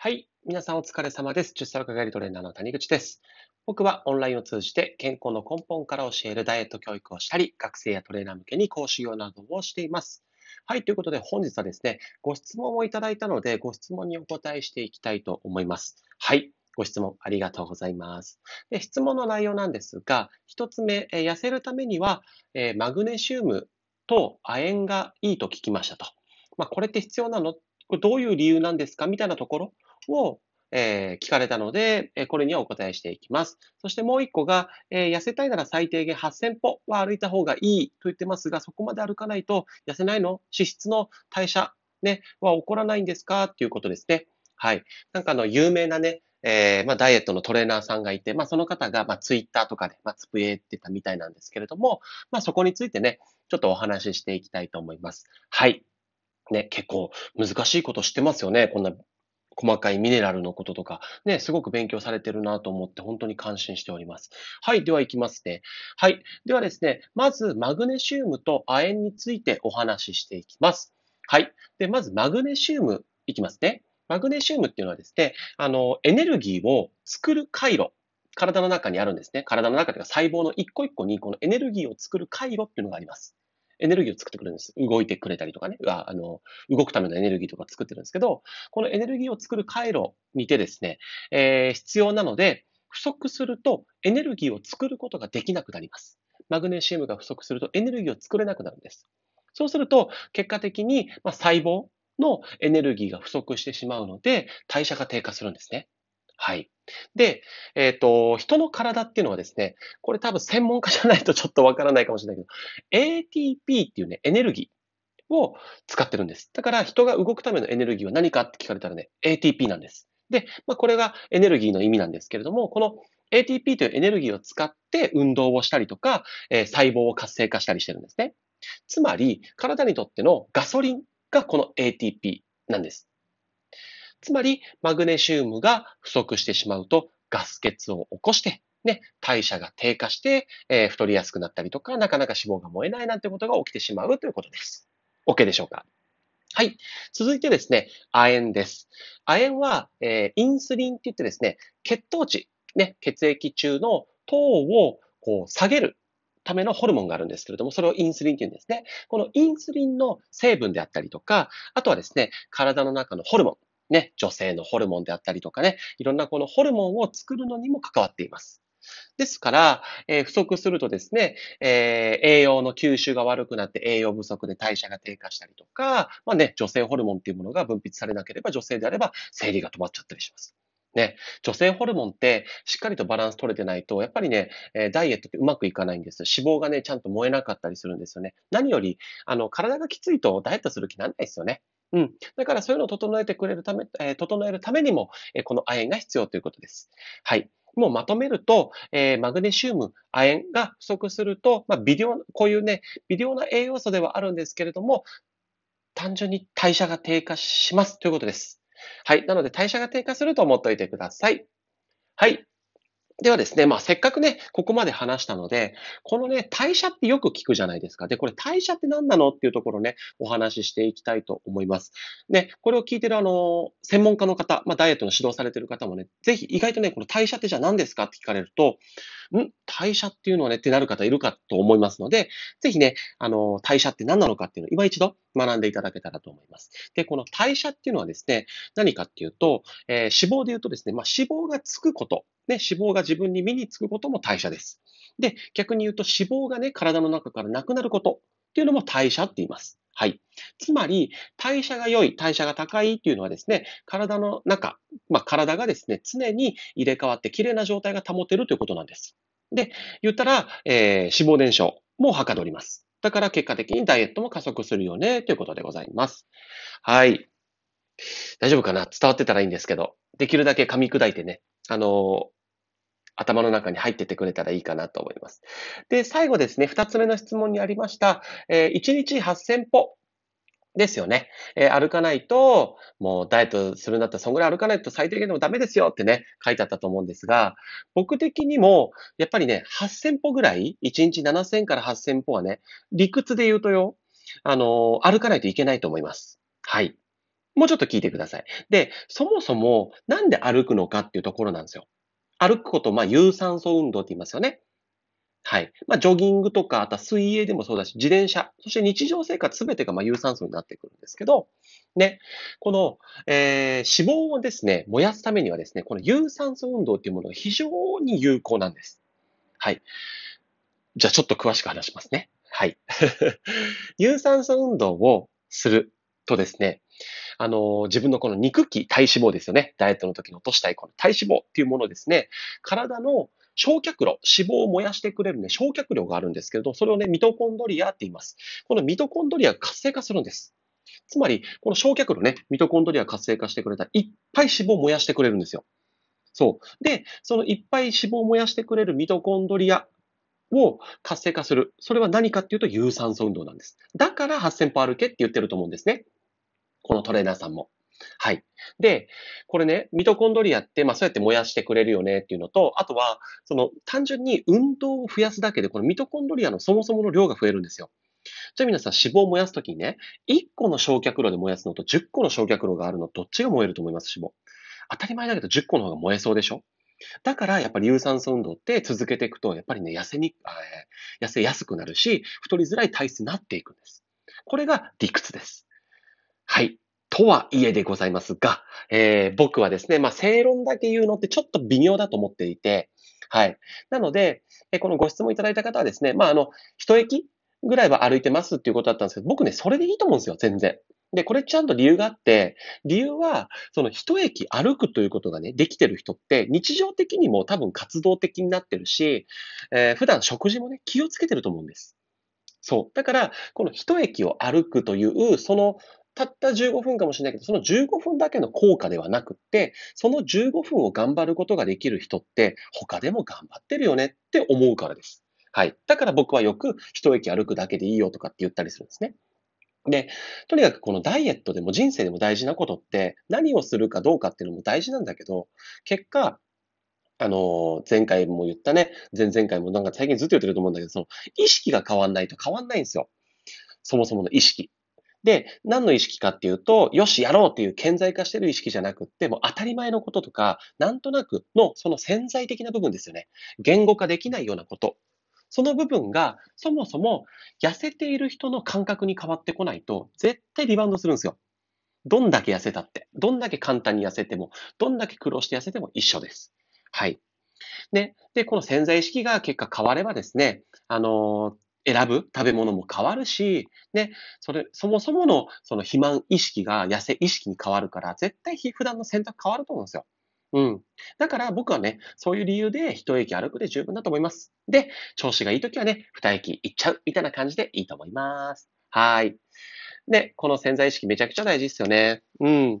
はい。皆さんお疲れ様です。10歳若返りトレーナーの谷口です。僕はオンラインを通じて健康の根本から教えるダイエット教育をしたり、学生やトレーナー向けに講師業などをしています。はい。ということで本日はですね、ご質問をいただいたので、ご質問にお答えしていきたいと思います。はい。ご質問ありがとうございます。で質問の内容なんですが、一つ目、え痩せるためには、えマグネシウムと亜鉛がいいと聞きましたと。まあ、これって必要なの？これどういう理由なんですか？みたいなところを、えー、聞かれたので、えこれにはお答えしていきます。そしてもう一個が、えー、痩せたいなら最低限8000歩は歩いた方がいいと言ってますが、そこまで歩かないと痩せないの？脂質の代謝、ね、は起こらないんですか？っていうことですね。はい。なんかあの、有名なね、えー、まあ、ダイエットのトレーナーさんがいて、まあ、その方が、まあ、ツイッターとかで、まあ、つぶえてたみたいなんですけれども、まあ、そこについてね、ちょっとお話ししていきたいと思います。はい。ね、結構難しいこと知ってますよね。こんな細かいミネラルのこととか、ね、すごく勉強されてるなと思って本当に感心しております。はい、では行きますね。はい。ではですね、まずマグネシウムと亜鉛についてお話ししていきます。はい。で、まずマグネシウムいきますね。マグネシウムっていうのはですね、あの、エネルギーを作る回路。体の中にあるんですね。体の中というか細胞の一個一個にこのエネルギーを作る回路っていうのがあります。エネルギーを作ってくれるんです。動いてくれたりとかね、あの、動くためのエネルギーとか作ってるんですけど、このエネルギーを作る回路にてですね、えー、必要なので、不足するとエネルギーを作ることができなくなります。マグネシウムが不足するとエネルギーを作れなくなるんです。そうすると、結果的に、ま、細胞のエネルギーが不足してしまうので、代謝が低下するんですね。はい。で、えっ、ー、と、人の体っていうのはですね、これ多分専門家じゃないとちょっとわからないかもしれないけど、ATP っていうね、エネルギーを使ってるんです。だから人が動くためのエネルギーは何かって聞かれたらね、ATP なんです。で、まあ、これがエネルギーの意味なんですけれども、この ATP というエネルギーを使って運動をしたりとか、えー、細胞を活性化したりしてるんですね。つまり、体にとってのガソリンがこの ATP なんです。つまり、マグネシウムが不足してしまうと、ガス欠を起こして、ね、代謝が低下して、えー、太りやすくなったりとか、なかなか脂肪が燃えないなんてことが起きてしまうということです。OK でしょうか？はい。続いてですね、亜鉛です。亜鉛は、えー、インスリンって言ってですね、血糖値、ね、血液中の糖をこう下げるためのホルモンがあるんですけれども、それをインスリンって言うんですね。このインスリンの成分であったりとか、あとはですね、体の中のホルモン、ね、女性のホルモンであったりとかね、いろんなこのホルモンを作るのにも関わっています。ですから、えー、不足するとですね、えー、栄養の吸収が悪くなって栄養不足で代謝が低下したりとか、まあね、女性ホルモンっていうものが分泌されなければ、女性であれば生理が止まっちゃったりします。ね、女性ホルモンってしっかりとバランス取れてないと、やっぱりね、えダイエットってうまくいかないんです。脂肪がね、ちゃんと燃えなかったりするんですよね。何より、あの、体がきついとダイエットする気なんないですよね。うん。だからそういうのを整えてくれるため、えー、整えるためにも、えー、この亜鉛が必要ということです。はい。もうまとめると、えー、マグネシウム、亜鉛が不足すると、まあ、微量、こういうね、微量な栄養素ではあるんですけれども、単純に代謝が低下しますということです。はい。なので代謝が低下すると思っておいてください。はい。ではですね、まあ、せっかくね、ここまで話したので、このね、代謝ってよく聞くじゃないですか。で、これ代謝って何なのっていうところね、お話ししていきたいと思います。ね、これを聞いてるあの、専門家の方、まあ、ダイエットの指導されてる方もね、ぜひ意外とね、この代謝ってじゃあ何ですかって聞かれると、ん？代謝っていうのはねってなる方いるかと思いますので、ぜひね、あの、代謝って何なのかっていうのを今一度学んでいただけたらと思います。で、この代謝っていうのはですね、何かっていうと、えー、脂肪で言うとですね、まあ、脂肪がつくこと、ね、脂肪が自分に身につくことも代謝です。で、逆に言うと脂肪がね、体の中からなくなることっていうのも代謝って言います。はい。つまり、代謝が良い、代謝が高いっていうのはですね、体の中、まあ、体がですね、常に入れ替わって綺麗な状態が保てるということなんです。で、言ったら、えー、脂肪燃焼もはかどります。だから結果的にダイエットも加速するよね、ということでございます。はい。大丈夫かな？伝わってたらいいんですけど、できるだけ噛み砕いてね、あの頭の中に入っててくれたらいいかなと思います。で、最後ですね、二つ目の質問にありました、えー、1日8000歩ですよね。えー、歩かないと、もうダイエットするんだったらそんぐらい歩かないと最低限でもダメですよってね、書いてあったと思うんですが、僕的にも、やっぱりね、8000歩ぐらい、1日7000から8000歩はね、理屈で言うとよ、あのー、歩かないといけないと思います。はい。もうちょっと聞いてください。で、そもそもなんで歩くのかっていうところなんですよ。歩くこと、まあ、有酸素運動って言いますよね。はい。まあ、ジョギングとか、あとは水泳でもそうだし、自転車、そして日常生活すべてがまあ有酸素になってくるんですけど、ね、この、えー、脂肪をですね、燃やすためにはですね、この有酸素運動っていうものが非常に有効なんです。はい。じゃあちょっと詳しく話しますね。はい。有酸素運動をするとですね、あの、自分のこの肉気、体脂肪ですよね。ダイエットの時に落としたいこの体脂肪っていうものですね、体の焼却炉、脂肪を燃やしてくれるね、焼却量があるんですけれど、それをね、ミトコンドリアって言います。このミトコンドリア活性化するんです。つまり、この焼却炉ね、ミトコンドリア活性化してくれたら、いっぱい脂肪を燃やしてくれるんですよ。そう。で、そのいっぱい脂肪を燃やしてくれるミトコンドリアを活性化する。それは何かっていうと有酸素運動なんです。だから8000歩歩けって言ってると思うんですね。このトレーナーさんも。はい。で、これね、ミトコンドリアって、まあそうやって燃やしてくれるよねっていうのと、あとは、その単純に運動を増やすだけで、このミトコンドリアのそもそもの量が増えるんですよ。じゃあ皆さん脂肪を燃やすときにね、1個の焼却炉で燃やすのと10個の焼却炉があるの、どっちが燃えると思います脂肪？当たり前だけど10個の方が燃えそうでしょ？だから、やっぱり有酸素運動って続けていくと、やっぱりね、痩せに、痩せやすくなるし、太りづらい体質になっていくんです。これが理屈です。はい。とはいえでございますが、えー、僕はですね、まあ、正論だけ言うのってちょっと微妙だと思っていて、はい。なので、えこのご質問いただいた方はですね、まあ、あの、一駅ぐらいは歩いてますっていうことだったんですけど、僕ね、それでいいと思うんですよ、全然。で、これちゃんと理由があって、理由は、その一駅歩くということがね、できてる人って、日常的にも多分活動的になってるし、えー、普段食事もね、気をつけてると思うんです。そう。だから、この一駅を歩くという、その、たった15分かもしれないけど、その15分だけの効果ではなくって、その15分を頑張ることができる人って、他でも頑張ってるよねって思うからです。はい。だから僕はよく一駅歩くだけでいいよとかって言ったりするんですね。で、とにかくこのダイエットでも人生でも大事なことって何をするかどうかっていうのも大事なんだけど、結果、あの、前回も言ったね、前々回もなんか最近ずっと言ってると思うんだけど、その意識が変わんないと変わんないんですよ。そもそもの意識。で、何の意識かっていうと、よし、やろうっていう顕在化してる意識じゃなくって、もう当たり前のこととか、なんとなくのその潜在的な部分ですよね。言語化できないようなことその部分が、そもそも痩せている人の感覚に変わってこないと、絶対リバウンドするんですよ。どんだけ痩せたって、どんだけ簡単に痩せても、どんだけ苦労して痩せても一緒です。はい。ね。で、この潜在意識が結果変わればですね、あのー、選ぶ食べ物も変わるし、ね、それ、そもそものその肥満意識が痩せ意識に変わるから、絶対普段の選択変わると思うんですよ。うん。だから僕はね、そういう理由で一駅歩くで十分だと思います。で、調子がいい時はね、二駅行っちゃうみたいな感じでいいと思います。はい。で、この潜在意識めちゃくちゃ大事ですよね。うん。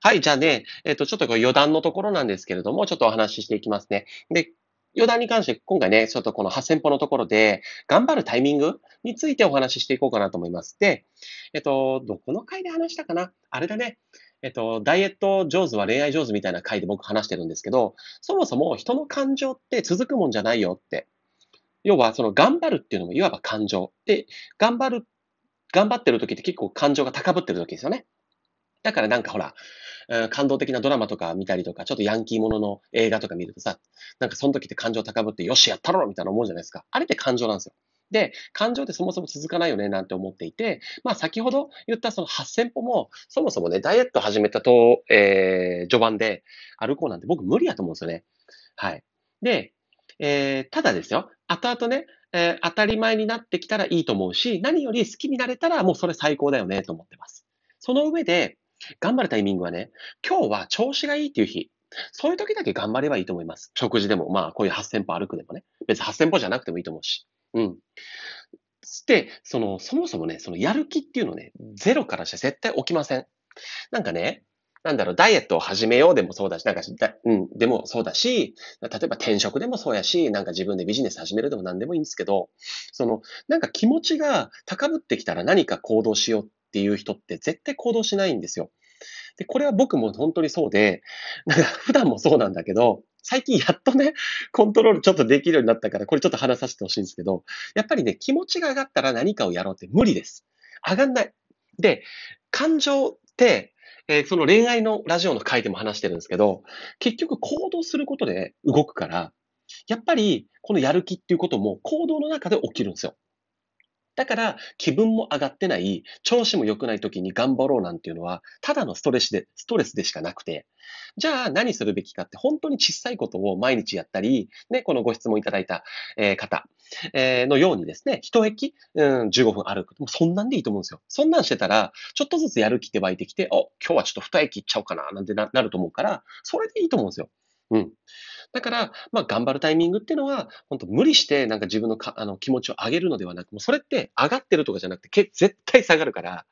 はい、じゃあね、えっ、と、ちょっと余談のところなんですけれども、ちょっとお話ししていきますね。で、余談に関して、今回ね、ちょっとこの8000歩のところで、頑張るタイミングについてお話ししていこうかなと思います。で、えっと、どこの回で話したかな？あれだね。えっと、ダイエット上手は恋愛上手みたいな回で僕話してるんですけど、そもそも人の感情って続くもんじゃないよって。要は、その頑張るっていうのもいわば感情。で、頑張る、頑張ってる時って結構感情が高ぶってる時ですよね。だからなんかほら、感動的なドラマとか見たりとか、ちょっとヤンキーものの映画とか見るとさ、なんかその時って感情高ぶって、よし、やったろみたいな思うじゃないですか。あれって感情なんですよ。で、感情ってそもそも続かないよねなんて思っていて、まあ先ほど言ったその8000歩も、そもそもね、ダイエット始めたと、えー、序盤で歩こうなんて僕無理やと思うんですよね。はい。で、えー、ただですよ、後々ね、えー、当たり前になってきたらいいと思うし、何より好きになれたらもうそれ最高だよねと思ってます。その上で、頑張るタイミングはね、今日は調子がいいっていう日、そういう時だけ頑張ればいいと思います。食事でも、まあこういう8000歩歩くでもね。別に8000歩じゃなくてもいいと思うし。うん。で、その、そもそもね、そのやる気っていうのね、ゼロからして絶対起きません。なんかね、なんだろう、ダイエットを始めようでもそうだし、なんか、うん、でもそうだし、例えば転職でもそうやし、なんか自分でビジネス始めるでも何でもいいんですけど、その、なんか気持ちが高ぶってきたら何か行動しようっっていう人って絶対行動しないんですよ。で、これは僕も本当にそうで、なんか普段もそうなんだけど、最近やっとね、コントロールちょっとできるようになったから、これちょっと話させてほしいんですけど、やっぱりね、気持ちが上がったら何かをやろうって無理です。上がんない。で、感情って、えーその恋愛のラジオの回でも話してるんですけど、結局行動することで動くから、やっぱりこのやる気っていうことも行動の中で起きるんですよ。だから、気分も上がってない、調子も良くない時に頑張ろうなんていうのは、ただのストレスで、ストレスでしかなくて、じゃあ何するべきかって、本当に小さいことを毎日やったり、ね、このご質問いただいた、方、のようにですね、一駅、うん、15分歩く。もうそんなんでいいと思うんですよ。そんなんしてたら、ちょっとずつやる気って湧いてきて、お、今日はちょっと二駅行っちゃおうかな、なんてなると思うから、それでいいと思うんですよ。うん。だから、まあ、頑張るタイミングっていうのは、本当無理してなんか自分のかあの気持ちを上げるのではなく、もうそれって上がってるとかじゃなくて、け絶対下がるから、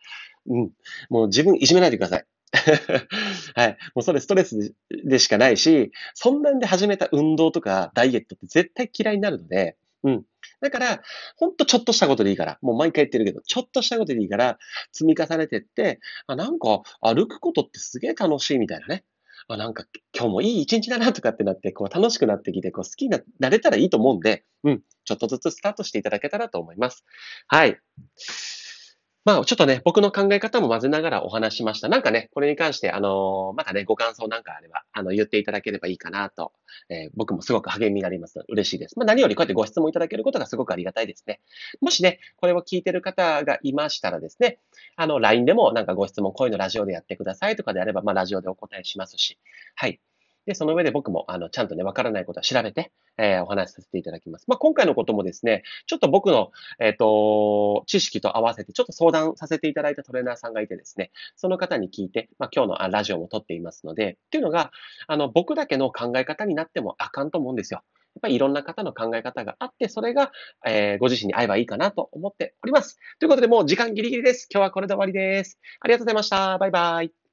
うん。もう自分いじめないでください。はい。もうそれストレスでしかないし、そんなんで始めた運動とかダイエットって絶対嫌いになるので、うん。だから、ほんとちょっとしたことでいいから、もう毎回言ってるけど、ちょっとしたことでいいから、積み重ねてって、あ、なんか歩くことってすげえ楽しいみたいなね。あ、なんか今日もいい一日だなとかってなって、こう楽しくなってきて、こう好きにななれたらいいと思うんで、うん。ちょっとずつスタートしていただけたらと思います。はい。まあ、ちょっとね、僕の考え方も混ぜながらお話しました。なんかね、これに関して、あのーまたね、ご感想なんかあれば、あの、言っていただければいいかなと、えー僕もすごく励みになります嬉しいです。まあ、何よりこうやってご質問いただけることがすごくありがたいですね。もしね、これを聞いてる方がいましたらですね、あの、LINE でもなんかご質問、こういうのラジオでやってくださいとかであれば、まあ、ラジオでお答えしますし、はい。で、その上で僕も、あの、ちゃんとね、わからないことは調べて、えーお話しさせていただきます。まあ、今回のこともですね、ちょっと僕の、えっ、と、知識と合わせて、ちょっと相談させていただいたトレーナーさんがいてですね、その方に聞いて、まあ、今日のラジオも撮っていますので、っていうのが、あの、僕だけの考え方になってもあかんと思うんですよ。やっぱりいろんな方の考え方があって、それが、えーご自身に合えばいいかなと思っております。ということで、もう時間ギリギリです。今日はこれで終わりです。ありがとうございました。バイバイ。